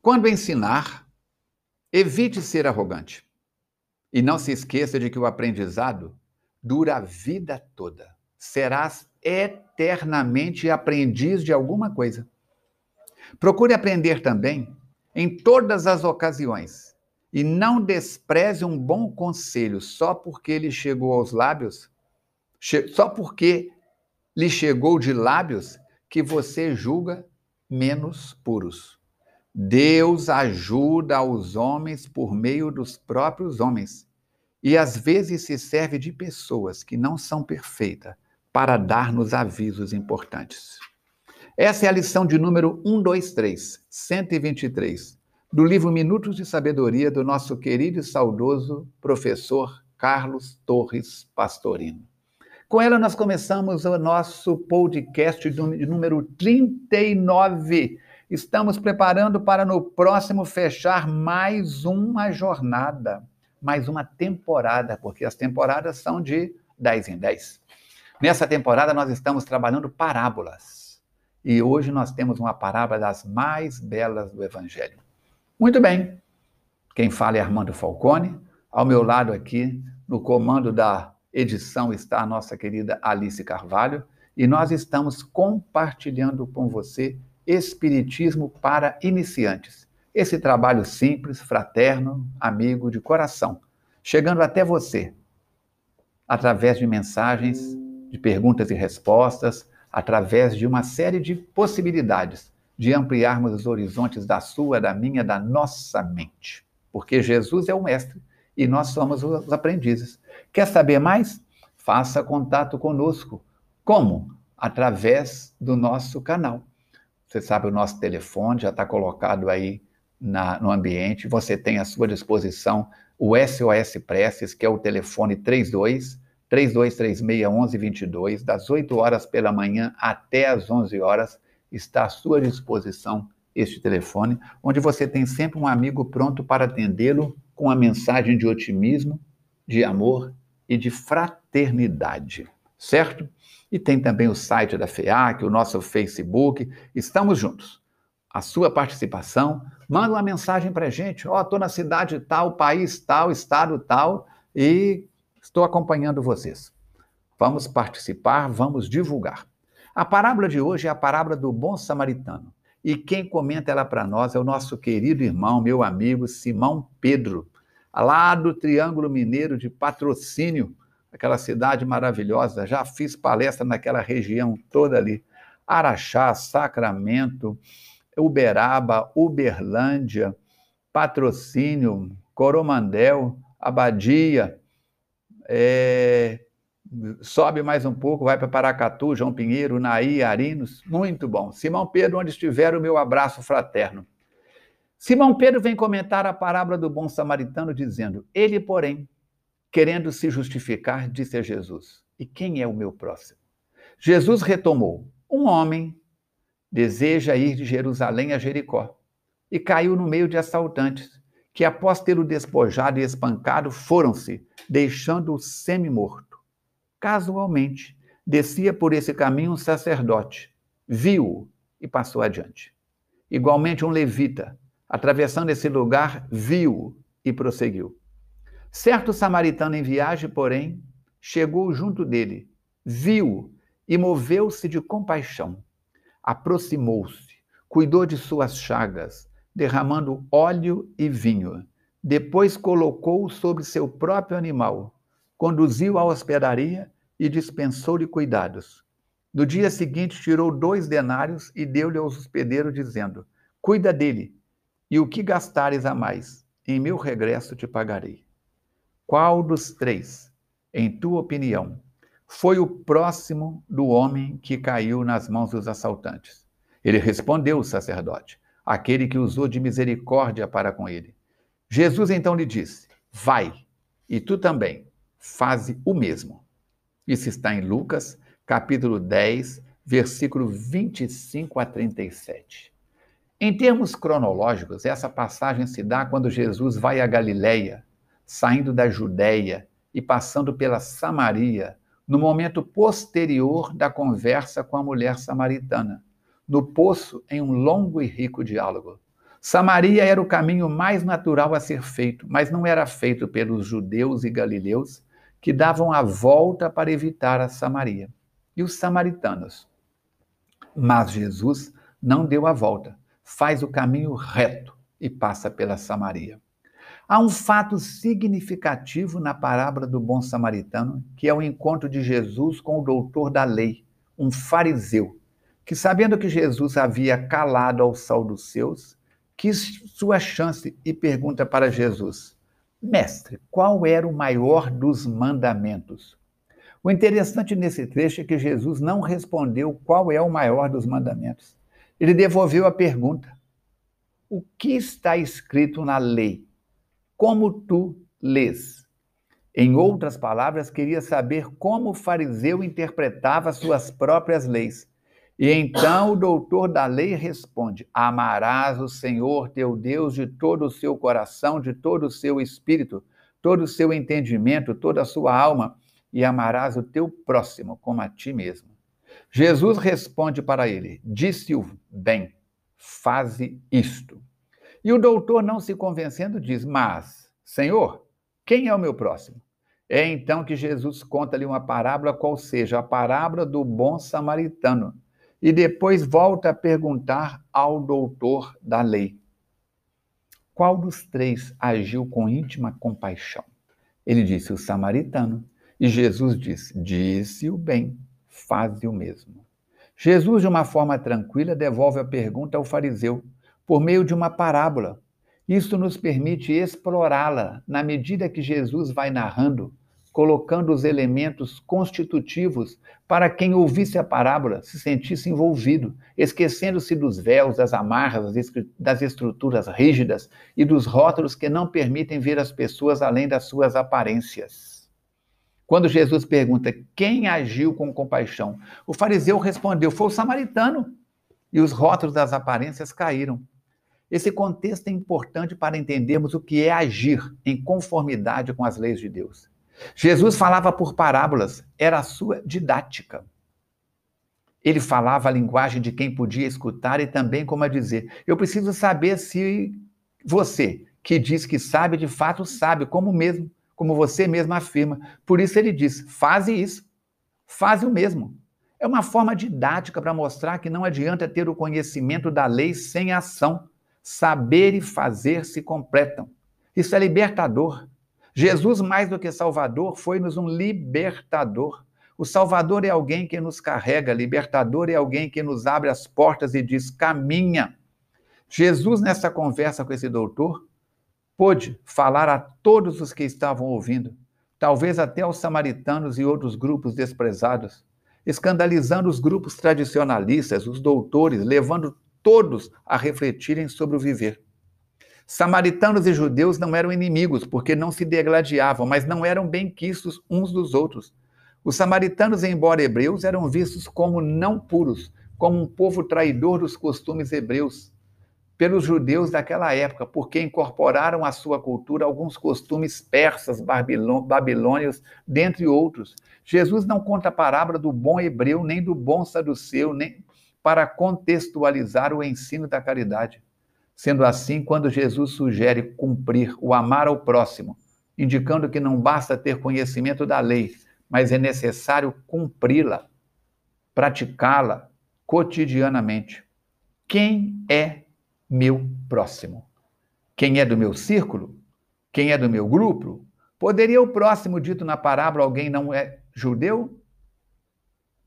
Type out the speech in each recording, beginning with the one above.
Quando ensinar, evite ser arrogante. E não se esqueça de que o aprendizado dura a vida toda. Serás eternamente aprendiz de alguma coisa. Procure aprender também em todas as ocasiões e não despreze um bom conselho só porque ele chegou aos lábios, só porque lhe chegou de lábios que você julga menos puros. Deus ajuda os homens por meio dos próprios homens e às vezes se serve de pessoas que não são perfeitas para dar-nos avisos importantes. Essa é a lição de número 123, 123, do livro Minutos de Sabedoria do nosso querido e saudoso professor Carlos Torres Pastorino. Com ela, nós começamos o nosso podcast de número 39. Estamos preparando para no próximo fechar mais uma jornada, mais uma temporada, porque as temporadas são de 10 em 10. Nessa temporada, nós estamos trabalhando parábolas. E hoje nós temos uma parábola das mais belas do Evangelho. Muito bem. Quem fala é Armando Falcone. Ao meu lado aqui, no comando da edição está a nossa querida Alice Carvalho e nós estamos compartilhando com você Espiritismo para Iniciantes. Esse trabalho simples, fraterno, amigo de coração, chegando até você através de mensagens, de perguntas e respostas, através de uma série de possibilidades de ampliarmos os horizontes da sua, da minha, da nossa mente. Porque Jesus é o mestre e nós somos os aprendizes. Quer saber mais? Faça contato conosco. Como? Através do nosso canal. Você sabe, o nosso telefone já está colocado aí na, no ambiente. Você tem à sua disposição o SOS Preces, que é o telefone 32 3236 1122, das 8 horas pela manhã até as 11 horas, está à sua disposição este telefone, onde você tem sempre um amigo pronto para atendê-lo com uma mensagem de otimismo, de amor e de fraternidade, certo? E tem também o site da FEAC, o nosso Facebook, estamos juntos. A sua participação, manda uma mensagem para a gente, ó, oh, estou na cidade tal, país tal, estado tal, e estou acompanhando vocês. Vamos participar, vamos divulgar. A parábola de hoje é a parábola do bom samaritano. E quem comenta ela para nós é o nosso querido irmão, meu amigo Simão Pedro, lá do Triângulo Mineiro de Patrocínio, aquela cidade maravilhosa. Já fiz palestra naquela região toda ali. Araxá, Sacramento, Uberaba, Uberlândia, Patrocínio, Coromandel, Abadia, é, sobe mais um pouco, vai para Paracatu, João Pinheiro, Naí, Arinos, muito bom. Simão Pedro, onde estiver, o meu abraço fraterno. Simão Pedro vem comentar a parábola do bom samaritano, dizendo: Ele, porém, querendo se justificar, disse a Jesus: E quem é o meu próximo? Jesus retomou: Um homem deseja ir de Jerusalém a Jericó e caiu no meio de assaltantes, que após tê-lo despojado e espancado, foram-se, deixando-o semi-morto. Casualmente, descia por esse caminho um sacerdote, viu-o e passou adiante. Igualmente, um levita, atravessando esse lugar, viu-o e prosseguiu. Certo samaritano em viagem, porém, chegou junto dele, viu-o e moveu-se de compaixão. Aproximou-se, cuidou de suas chagas, derramando óleo e vinho. Depois colocou-o sobre seu próprio animal conduziu à hospedaria e dispensou-lhe cuidados. No dia seguinte, tirou dois denários e deu-lhe ao hospedeiro, dizendo: Cuida dele, e o que gastares a mais, em meu regresso te pagarei. Qual dos três, em tua opinião, foi o próximo do homem que caiu nas mãos dos assaltantes? Ele respondeu, o sacerdote, aquele que usou de misericórdia para com ele. Jesus então lhe disse: Vai, e tu também faze o mesmo. Isso está em Lucas, capítulo 10, versículo 25 a 37. Em termos cronológicos, essa passagem se dá quando Jesus vai a Galiléia, saindo da Judéia e passando pela Samaria, no momento posterior da conversa com a mulher samaritana, no poço em um longo e rico diálogo. Samaria era o caminho mais natural a ser feito, mas não era feito pelos judeus e galileus que davam a volta para evitar a Samaria. E os samaritanos. Mas Jesus não deu a volta, faz o caminho reto e passa pela Samaria. Há um fato significativo na parábola do bom samaritano, que é o encontro de Jesus com o doutor da lei, um fariseu, que sabendo que Jesus havia calado ao sal dos seus, quis sua chance e pergunta para Jesus: Mestre, qual era o maior dos mandamentos? O interessante nesse trecho é que Jesus não respondeu qual é o maior dos mandamentos. Ele devolveu a pergunta: O que está escrito na lei? Como tu lês. Em outras palavras, queria saber como o fariseu interpretava suas próprias leis. E então o doutor da lei responde: Amarás o Senhor teu Deus de todo o seu coração, de todo o seu espírito, todo o seu entendimento, toda a sua alma, e amarás o teu próximo como a ti mesmo. Jesus responde para ele: Disse-o bem, faze isto. E o doutor, não se convencendo, diz: Mas, Senhor, quem é o meu próximo? É então que Jesus conta-lhe uma parábola, qual seja a parábola do bom samaritano. E depois volta a perguntar ao doutor da lei: Qual dos três agiu com íntima compaixão? Ele disse: O samaritano. E Jesus disse: Disse o bem, faze o mesmo. Jesus, de uma forma tranquila, devolve a pergunta ao fariseu por meio de uma parábola. Isso nos permite explorá-la na medida que Jesus vai narrando, colocando os elementos constitutivos para quem ouvisse a parábola se sentisse envolvido, esquecendo-se dos véus, das amarras, das estruturas rígidas e dos rótulos que não permitem ver as pessoas além das suas aparências. Quando Jesus pergunta quem agiu com compaixão, o fariseu respondeu: foi o samaritano. E os rótulos das aparências caíram. Esse contexto é importante para entendermos o que é agir em conformidade com as leis de Deus. Jesus falava por parábolas, era a sua didática. Ele falava a linguagem de quem podia escutar e também como a dizer: Eu preciso saber se você, que diz que sabe, de fato sabe, como mesmo, como você mesmo afirma. Por isso ele diz: faze isso, faze o mesmo. É uma forma didática para mostrar que não adianta ter o conhecimento da lei sem ação. Saber e fazer se completam. Isso é libertador. Jesus, mais do que Salvador, foi-nos um libertador. O Salvador é alguém que nos carrega, libertador é alguém que nos abre as portas e diz: caminha. Jesus, nessa conversa com esse doutor, pôde falar a todos os que estavam ouvindo, talvez até aos samaritanos e outros grupos desprezados, escandalizando os grupos tradicionalistas, os doutores, levando todos a refletirem sobre o viver. Samaritanos e judeus não eram inimigos, porque não se degladiavam, mas não eram bem quistos uns dos outros. Os samaritanos, embora hebreus, eram vistos como não puros, como um povo traidor dos costumes hebreus, pelos judeus daquela época, porque incorporaram à sua cultura alguns costumes persas, babilônios, dentre outros. Jesus não conta a parábola do bom hebreu, nem do bom saduceu, nem para contextualizar o ensino da caridade. Sendo assim, quando Jesus sugere cumprir o amar ao próximo, indicando que não basta ter conhecimento da lei, mas é necessário cumpri-la, praticá-la cotidianamente. Quem é meu próximo? Quem é do meu círculo? Quem é do meu grupo? Poderia o próximo dito na parábola alguém não é judeu?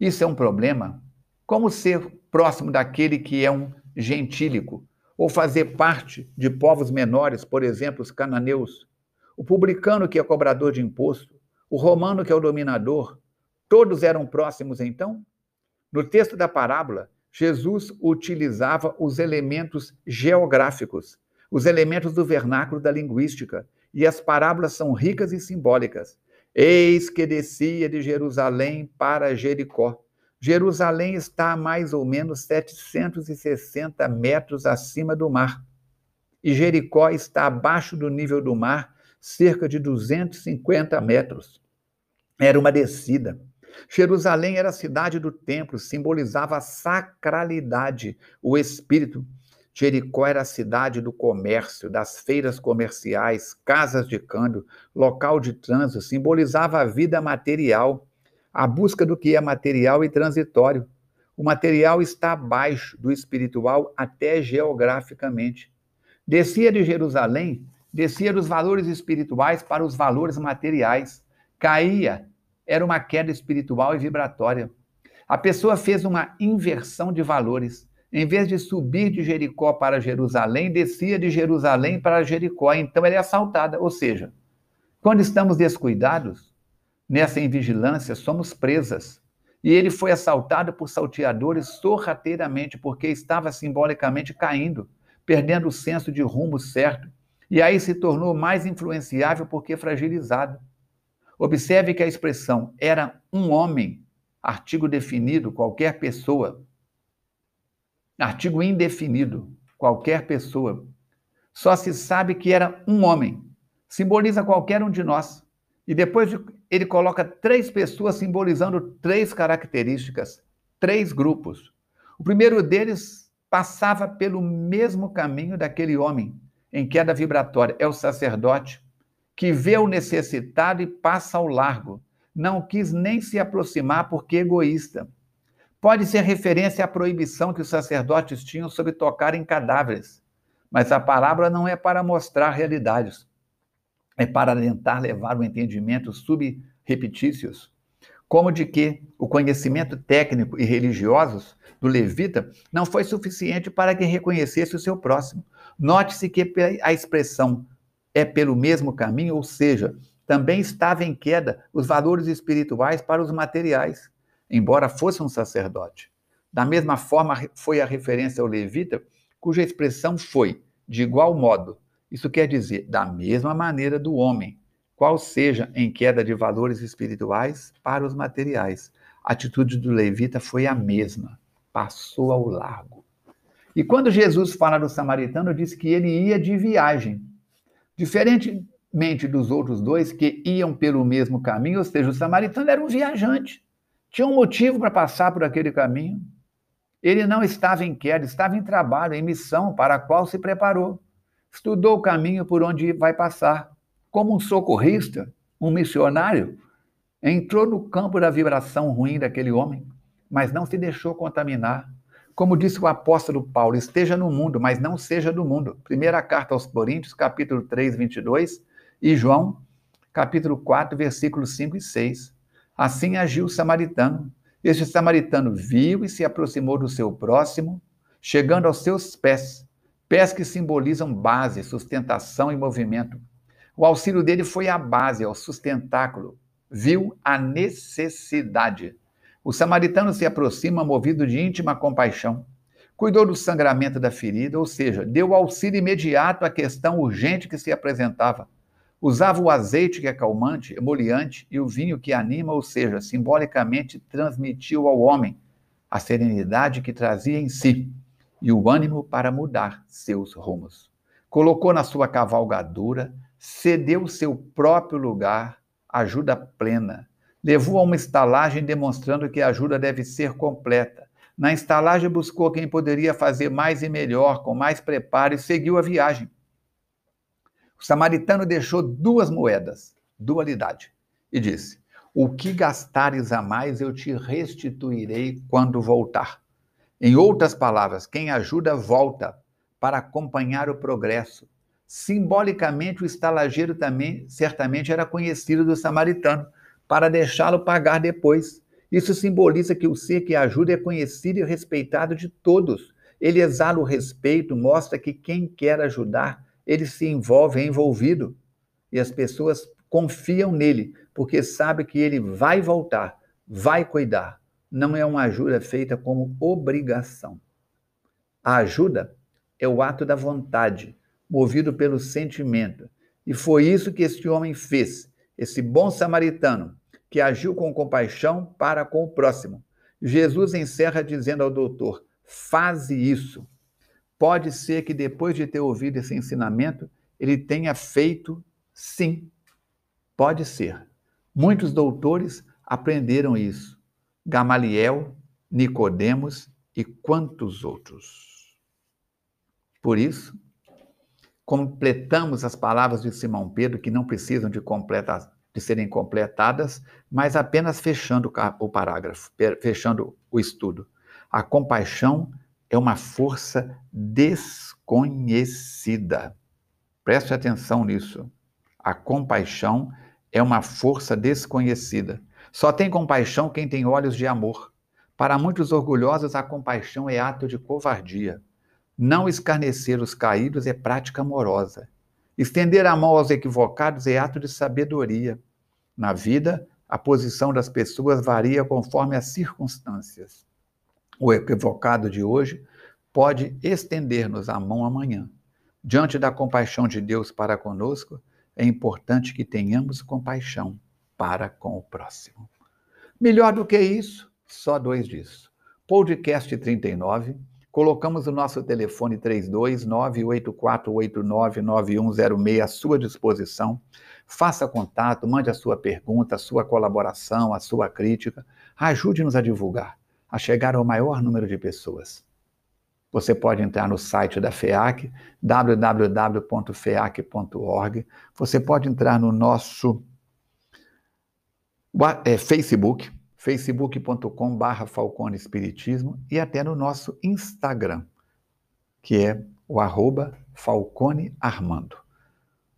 Isso é um problema. Como ser próximo daquele que é um gentílico, ou fazer parte de povos menores, por exemplo, os cananeus, o publicano que é cobrador de imposto, o romano que é o dominador, todos eram próximos então? No texto da parábola, Jesus utilizava os elementos geográficos, os elementos do vernáculo da linguística, e as parábolas são ricas e simbólicas. Eis que descia de Jerusalém para Jericó Jerusalém está a mais ou menos 760 metros acima do mar. E Jericó está abaixo do nível do mar, cerca de 250 metros. Era uma descida. Jerusalém era a cidade do templo, simbolizava a sacralidade, o espírito. Jericó era a cidade do comércio, das feiras comerciais, casas de câmbio, local de trânsito, simbolizava a vida material, a busca do que é material e transitório. O material está abaixo do espiritual até geograficamente. Descia de Jerusalém, descia dos valores espirituais para os valores materiais. Caía, era uma queda espiritual e vibratória. A pessoa fez uma inversão de valores. Em vez de subir de Jericó para Jerusalém, descia de Jerusalém para Jericó. Então ela é assaltada. Ou seja, quando estamos descuidados, nessa invigilância, somos presas. E ele foi assaltado por salteadores sorrateiramente, porque estava simbolicamente caindo, perdendo o senso de rumo certo. E aí se tornou mais influenciável porque fragilizado. Observe que a expressão era um homem artigo definido, qualquer pessoa. Artigo indefinido, qualquer pessoa. Só se sabe que era um homem. Simboliza qualquer um de nós. E depois ele coloca três pessoas simbolizando três características, três grupos. O primeiro deles passava pelo mesmo caminho daquele homem em queda vibratória, é o sacerdote, que vê o necessitado e passa ao largo não quis nem se aproximar porque egoísta. Pode ser referência à proibição que os sacerdotes tinham sobre tocar em cadáveres, mas a parábola não é para mostrar realidades, é para tentar levar o entendimento subrepetícios, como de que o conhecimento técnico e religiosos do levita não foi suficiente para que reconhecesse o seu próximo. Note-se que a expressão é pelo mesmo caminho, ou seja, também estava em queda os valores espirituais para os materiais, embora fosse um sacerdote. Da mesma forma, foi a referência ao levita, cuja expressão foi de igual modo. Isso quer dizer, da mesma maneira do homem, qual seja em queda de valores espirituais para os materiais. A atitude do levita foi a mesma, passou ao largo. E quando Jesus fala do samaritano, diz que ele ia de viagem. Diferente mente dos outros dois que iam pelo mesmo caminho, ou seja, o samaritano era um viajante, tinha um motivo para passar por aquele caminho. Ele não estava em queda, estava em trabalho, em missão para a qual se preparou. Estudou o caminho por onde vai passar. Como um socorrista, um missionário, entrou no campo da vibração ruim daquele homem, mas não se deixou contaminar. Como disse o apóstolo Paulo, esteja no mundo, mas não seja do mundo. Primeira carta aos Coríntios, capítulo 3, 22, e João, capítulo 4, versículos 5 e 6. Assim agiu o samaritano. Este samaritano viu e se aproximou do seu próximo, chegando aos seus pés, pés que simbolizam base, sustentação e movimento. O auxílio dele foi a base, ao sustentáculo. Viu a necessidade. O samaritano se aproxima movido de íntima compaixão. Cuidou do sangramento da ferida, ou seja, deu auxílio imediato à questão urgente que se apresentava. Usava o azeite que é calmante, emoliente, e o vinho que anima, ou seja, simbolicamente transmitiu ao homem a serenidade que trazia em si e o ânimo para mudar seus rumos. Colocou na sua cavalgadura, cedeu seu próprio lugar, ajuda plena. Levou a uma estalagem demonstrando que a ajuda deve ser completa. Na estalagem buscou quem poderia fazer mais e melhor, com mais preparo, e seguiu a viagem. O samaritano deixou duas moedas, dualidade, e disse: O que gastares a mais eu te restituirei quando voltar. Em outras palavras, quem ajuda volta para acompanhar o progresso. Simbolicamente, o estalageiro também certamente era conhecido do samaritano, para deixá-lo pagar depois. Isso simboliza que o ser que ajuda é conhecido e respeitado de todos. Ele exala o respeito, mostra que quem quer ajudar ele se envolve, é envolvido. E as pessoas confiam nele, porque sabe que ele vai voltar, vai cuidar. Não é uma ajuda feita como obrigação. A ajuda é o ato da vontade, movido pelo sentimento. E foi isso que este homem fez, esse bom samaritano, que agiu com compaixão para com o próximo. Jesus encerra dizendo ao doutor: faze isso. Pode ser que depois de ter ouvido esse ensinamento, ele tenha feito sim. Pode ser. Muitos doutores aprenderam isso. Gamaliel, Nicodemos e quantos outros. Por isso, completamos as palavras de Simão Pedro, que não precisam de, de serem completadas, mas apenas fechando o parágrafo, fechando o estudo. A compaixão é uma força desconhecida. Preste atenção nisso. A compaixão é uma força desconhecida. Só tem compaixão quem tem olhos de amor. Para muitos orgulhosos, a compaixão é ato de covardia. Não escarnecer os caídos é prática amorosa. Estender a mão aos equivocados é ato de sabedoria. Na vida, a posição das pessoas varia conforme as circunstâncias. O equivocado de hoje pode estender-nos a mão amanhã. Diante da compaixão de Deus para conosco, é importante que tenhamos compaixão para com o próximo. Melhor do que isso, só dois disso. Podcast 39, colocamos o nosso telefone 32984899106 à sua disposição. Faça contato, mande a sua pergunta, a sua colaboração, a sua crítica. Ajude-nos a divulgar, a chegar ao maior número de pessoas. Você pode entrar no site da FEAC, www.feac.org. Você pode entrar no nosso é, Facebook, facebook.com.br Falcone Espiritismo e até no nosso Instagram, que é o arroba Falcone Armando.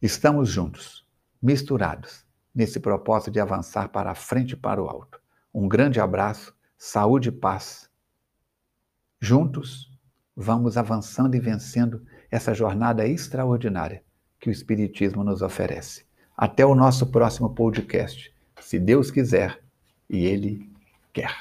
Estamos juntos, misturados, nesse propósito de avançar para a frente e para o alto. Um grande abraço, saúde e paz. Juntos, vamos avançando e vencendo essa jornada extraordinária que o Espiritismo nos oferece. Até o nosso próximo podcast, se Deus quiser e Ele quer.